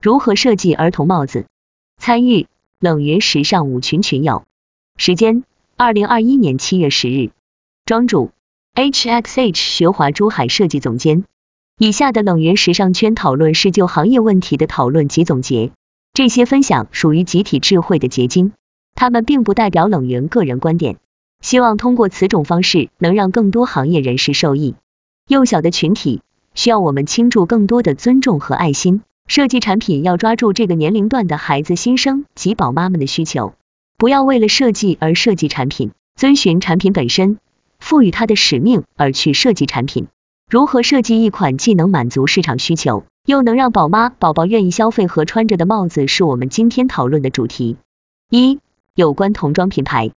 如何设计儿童帽子？参与冷云时尚舞群群友。时间：二零二一年七月十日。庄主：HXH 学华珠海设计总监。以下的冷云时尚圈讨论是就行业问题的讨论及总结，这些分享属于集体智慧的结晶，他们并不代表冷云个人观点。希望通过此种方式，能让更多行业人士受益。幼小的群体需要我们倾注更多的尊重和爱心。设计产品要抓住这个年龄段的孩子新生及宝妈们的需求，不要为了设计而设计产品，遵循产品本身赋予它的使命而去设计产品。如何设计一款既能满足市场需求，又能让宝妈宝宝愿意消费和穿着的帽子，是我们今天讨论的主题。一、有关童装品牌。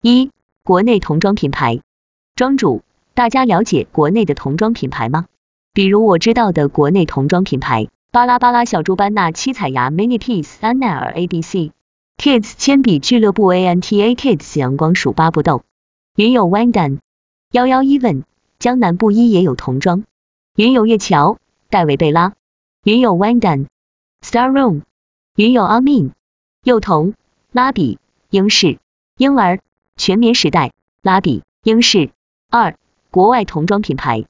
一、国内童装品牌。庄主，大家了解国内的童装品牌吗？比如我知道的国内童装品牌。巴拉巴拉小猪班纳七彩牙 Mini Piece 安奈尔 A B C Kids 铅笔俱乐部 A N T A Kids 阳光鼠巴布豆云有 Wandan 幺幺 Even 江南布衣也有童装。云有月桥戴维贝拉。云有 Wandan Star Room 云有 Amin 幼童拉比英式。婴儿全棉时代拉比英式。二国外童装品牌。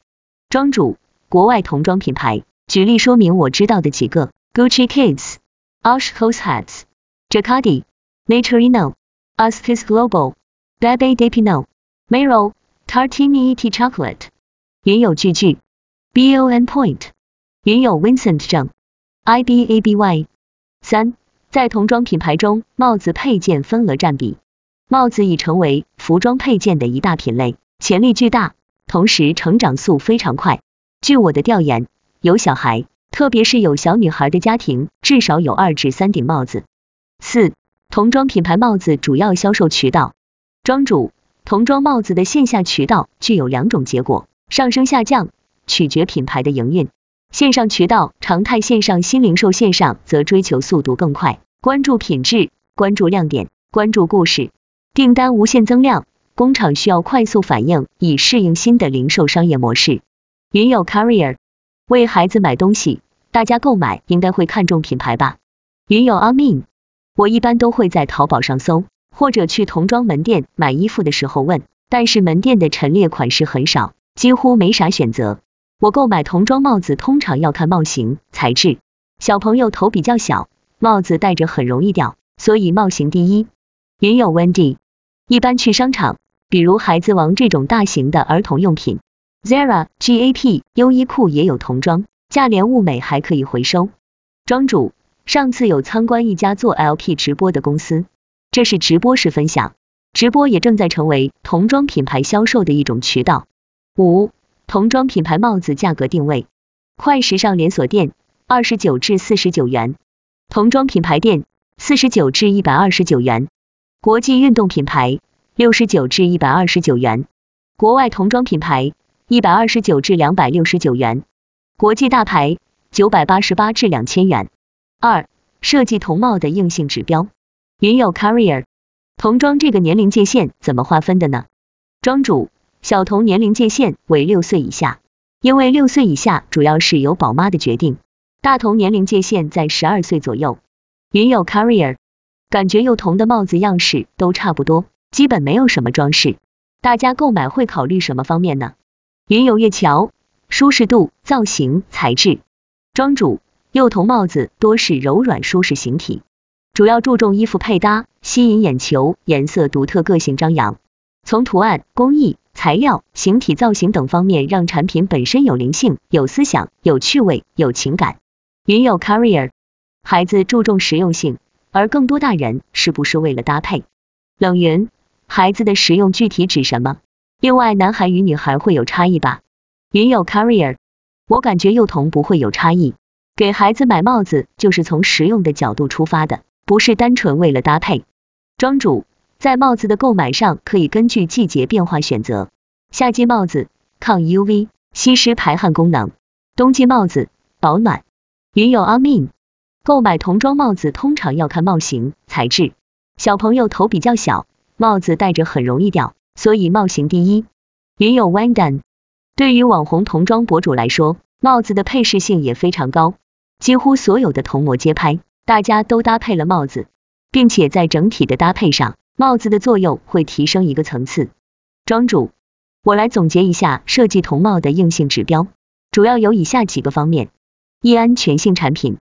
庄主国外童装品牌。举例说明我知道的几个：Gucci Kids、Oshkosh Hats、Jacquard、Naturino、Astis Global、Bebe De Pino、Mero、Tartini E T Chocolate。云有句句，B O N Point。云有 Vincent 正，I B A B Y。三，在童装品牌中，帽子配件份额占比。帽子已成为服装配件的一大品类，潜力巨大，同时成长速非常快。据我的调研。有小孩，特别是有小女孩的家庭，至少有二至三顶帽子。四、童装品牌帽子主要销售渠道。庄主，童装帽子的线下渠道具有两种结果，上升下降，取决品牌的营运。线上渠道常态线上新零售线上则追求速度更快，关注品质，关注亮点，关注故事，订单无限增量，工厂需要快速反应，以适应新的零售商业模式。云有 Carrier。为孩子买东西，大家购买应该会看重品牌吧？云有阿 min，我一般都会在淘宝上搜，或者去童装门店买衣服的时候问，但是门店的陈列款式很少，几乎没啥选择。我购买童装帽子通常要看帽型、材质，小朋友头比较小，帽子戴着很容易掉，所以帽型第一。云有 Wendy，一般去商场，比如孩子王这种大型的儿童用品。Zara、Gap、优衣库也有童装，价廉物美，还可以回收。庄主，上次有参观一家做 LP 直播的公司，这是直播式分享，直播也正在成为童装品牌销售的一种渠道。五、童装品牌帽子价格定位，快时尚连锁店二十九至四十九元，童装品牌店四十九至一百二十九元，国际运动品牌六十九至一百二十九元，国外童装品牌。一百二十九至两百六十九元，国际大牌九百八十八至两千元。二、设计童帽的硬性指标。云有 Carrier，童装这个年龄界限怎么划分的呢？庄主，小童年龄界限为六岁以下，因为六岁以下主要是由宝妈的决定。大童年龄界限在十二岁左右。云有 Carrier，感觉幼童的帽子样式都差不多，基本没有什么装饰。大家购买会考虑什么方面呢？云有月桥，舒适度、造型、材质。庄主，幼童帽子多是柔软舒适形体，主要注重衣服配搭，吸引眼球，颜色独特，个性张扬。从图案、工艺、材料、形体造型等方面，让产品本身有灵性、有思想、有趣味、有情感。云有 Carrier，孩子注重实用性，而更多大人是不是为了搭配？冷云，孩子的实用具体指什么？另外，男孩与女孩会有差异吧？云有 Carrier，我感觉幼童不会有差异。给孩子买帽子就是从实用的角度出发的，不是单纯为了搭配。庄主在帽子的购买上可以根据季节变化选择。夏季帽子抗 UV 吸湿排汗功能，冬季帽子保暖。云有 Amin，购买童装帽子通常要看帽型、材质。小朋友头比较小，帽子戴着很容易掉。所以帽型第一，云有 Wandan。对于网红童装博主来说，帽子的配饰性也非常高。几乎所有的同模街拍，大家都搭配了帽子，并且在整体的搭配上，帽子的作用会提升一个层次。庄主，我来总结一下设计同帽的硬性指标，主要有以下几个方面：一、安全性产品，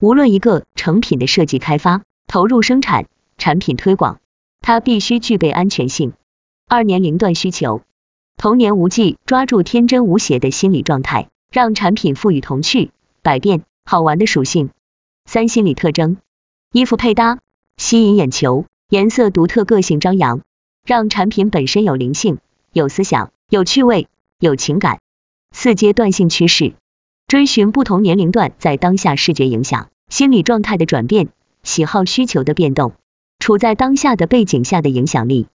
无论一个成品的设计开发、投入生产、产品推广，它必须具备安全性。二、年龄段需求，童年无忌，抓住天真无邪的心理状态，让产品赋予童趣、百变、好玩的属性。三、心理特征，衣服配搭，吸引眼球，颜色独特，个性张扬。让产品本身有灵性、有思想、有趣味、有情感。四阶段性趋势，追寻不同年龄段在当下视觉影响、心理状态的转变、喜好需求的变动，处在当下的背景下的影响力。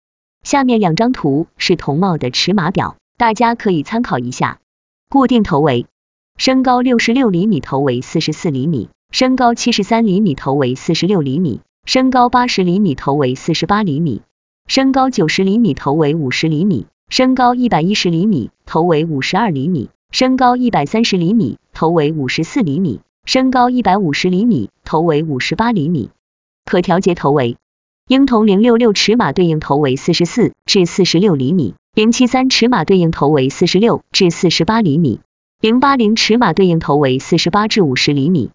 下面两张图是同帽的尺码表，大家可以参考一下。固定头围，身高六十六厘米，头围四十四厘米；身高七十三厘米，头围四十六厘米；身高八十厘米，头围四十八厘米。身高九十厘米，头围五十厘米；身高一百一十厘米，头围五十二厘米；身高一百三十厘米，头围五十四厘米；身高一百五十厘米，头围五十八厘米。可调节头围，婴童零六六尺码对应头围四十四至四十六厘米，零七三尺码对应头围四十六至四十八厘米，零八零尺码对应头围四十八至五十厘米。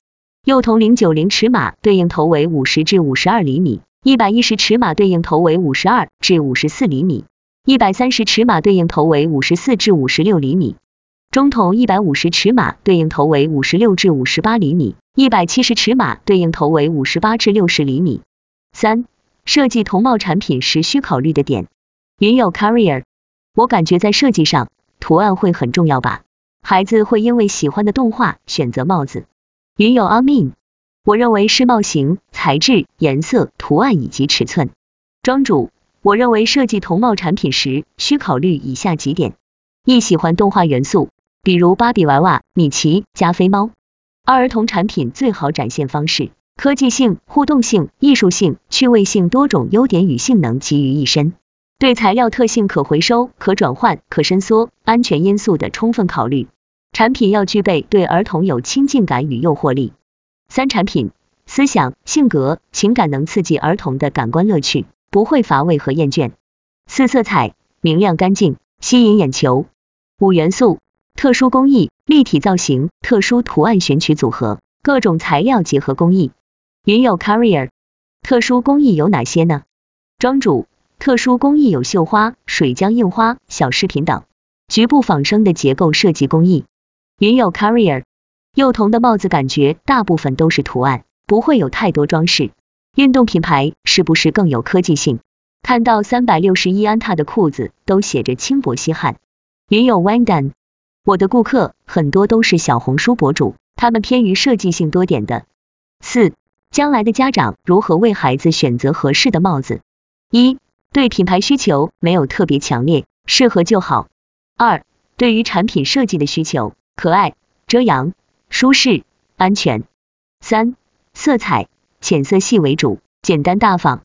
幼童零九零尺码对应头围五十至五十二厘米。一百一十尺码对应头围五十二至五十四厘米，一百三十尺码对应头围五十四至五十六厘米，中筒一百五十尺码对应头围五十六至五十八厘米，一百七十尺码对应头围五十八至六十厘米。三、设计同帽产品时需考虑的点。云友 Carrier，我感觉在设计上，图案会很重要吧？孩子会因为喜欢的动画选择帽子。云友阿 min。我认为是帽型、材质、颜色、图案以及尺寸。庄主，我认为设计同帽产品时需考虑以下几点：一、喜欢动画元素，比如芭比娃娃、米奇、加菲猫。二、儿童产品最好展现方式，科技性、互动性、艺术性、趣味性多种优点与性能集于一身。对材料特性、可回收、可转换、可伸缩、安全因素的充分考虑。产品要具备对儿童有亲近感与诱惑力。三产品思想、性格、情感能刺激儿童的感官乐趣，不会乏味和厌倦。四色彩明亮干净，吸引眼球。五元素特殊工艺、立体造型、特殊图案选取组合，各种材料结合工艺。云友 Carrier，特殊工艺有哪些呢？庄主，特殊工艺有绣花、水浆印花、小饰品等。局部仿生的结构设计工艺。云友 Carrier。幼童的帽子感觉大部分都是图案，不会有太多装饰。运动品牌是不是更有科技性？看到三百六十一安踏的裤子都写着轻薄吸汗。云友 Wendan，我的顾客很多都是小红书博主，他们偏于设计性多点的。四，将来的家长如何为孩子选择合适的帽子？一，对品牌需求没有特别强烈，适合就好。二，对于产品设计的需求，可爱、遮阳。舒适、安全。三、色彩浅色系为主，简单大方。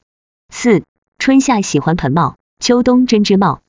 四、春夏喜欢盆帽，秋冬针织帽。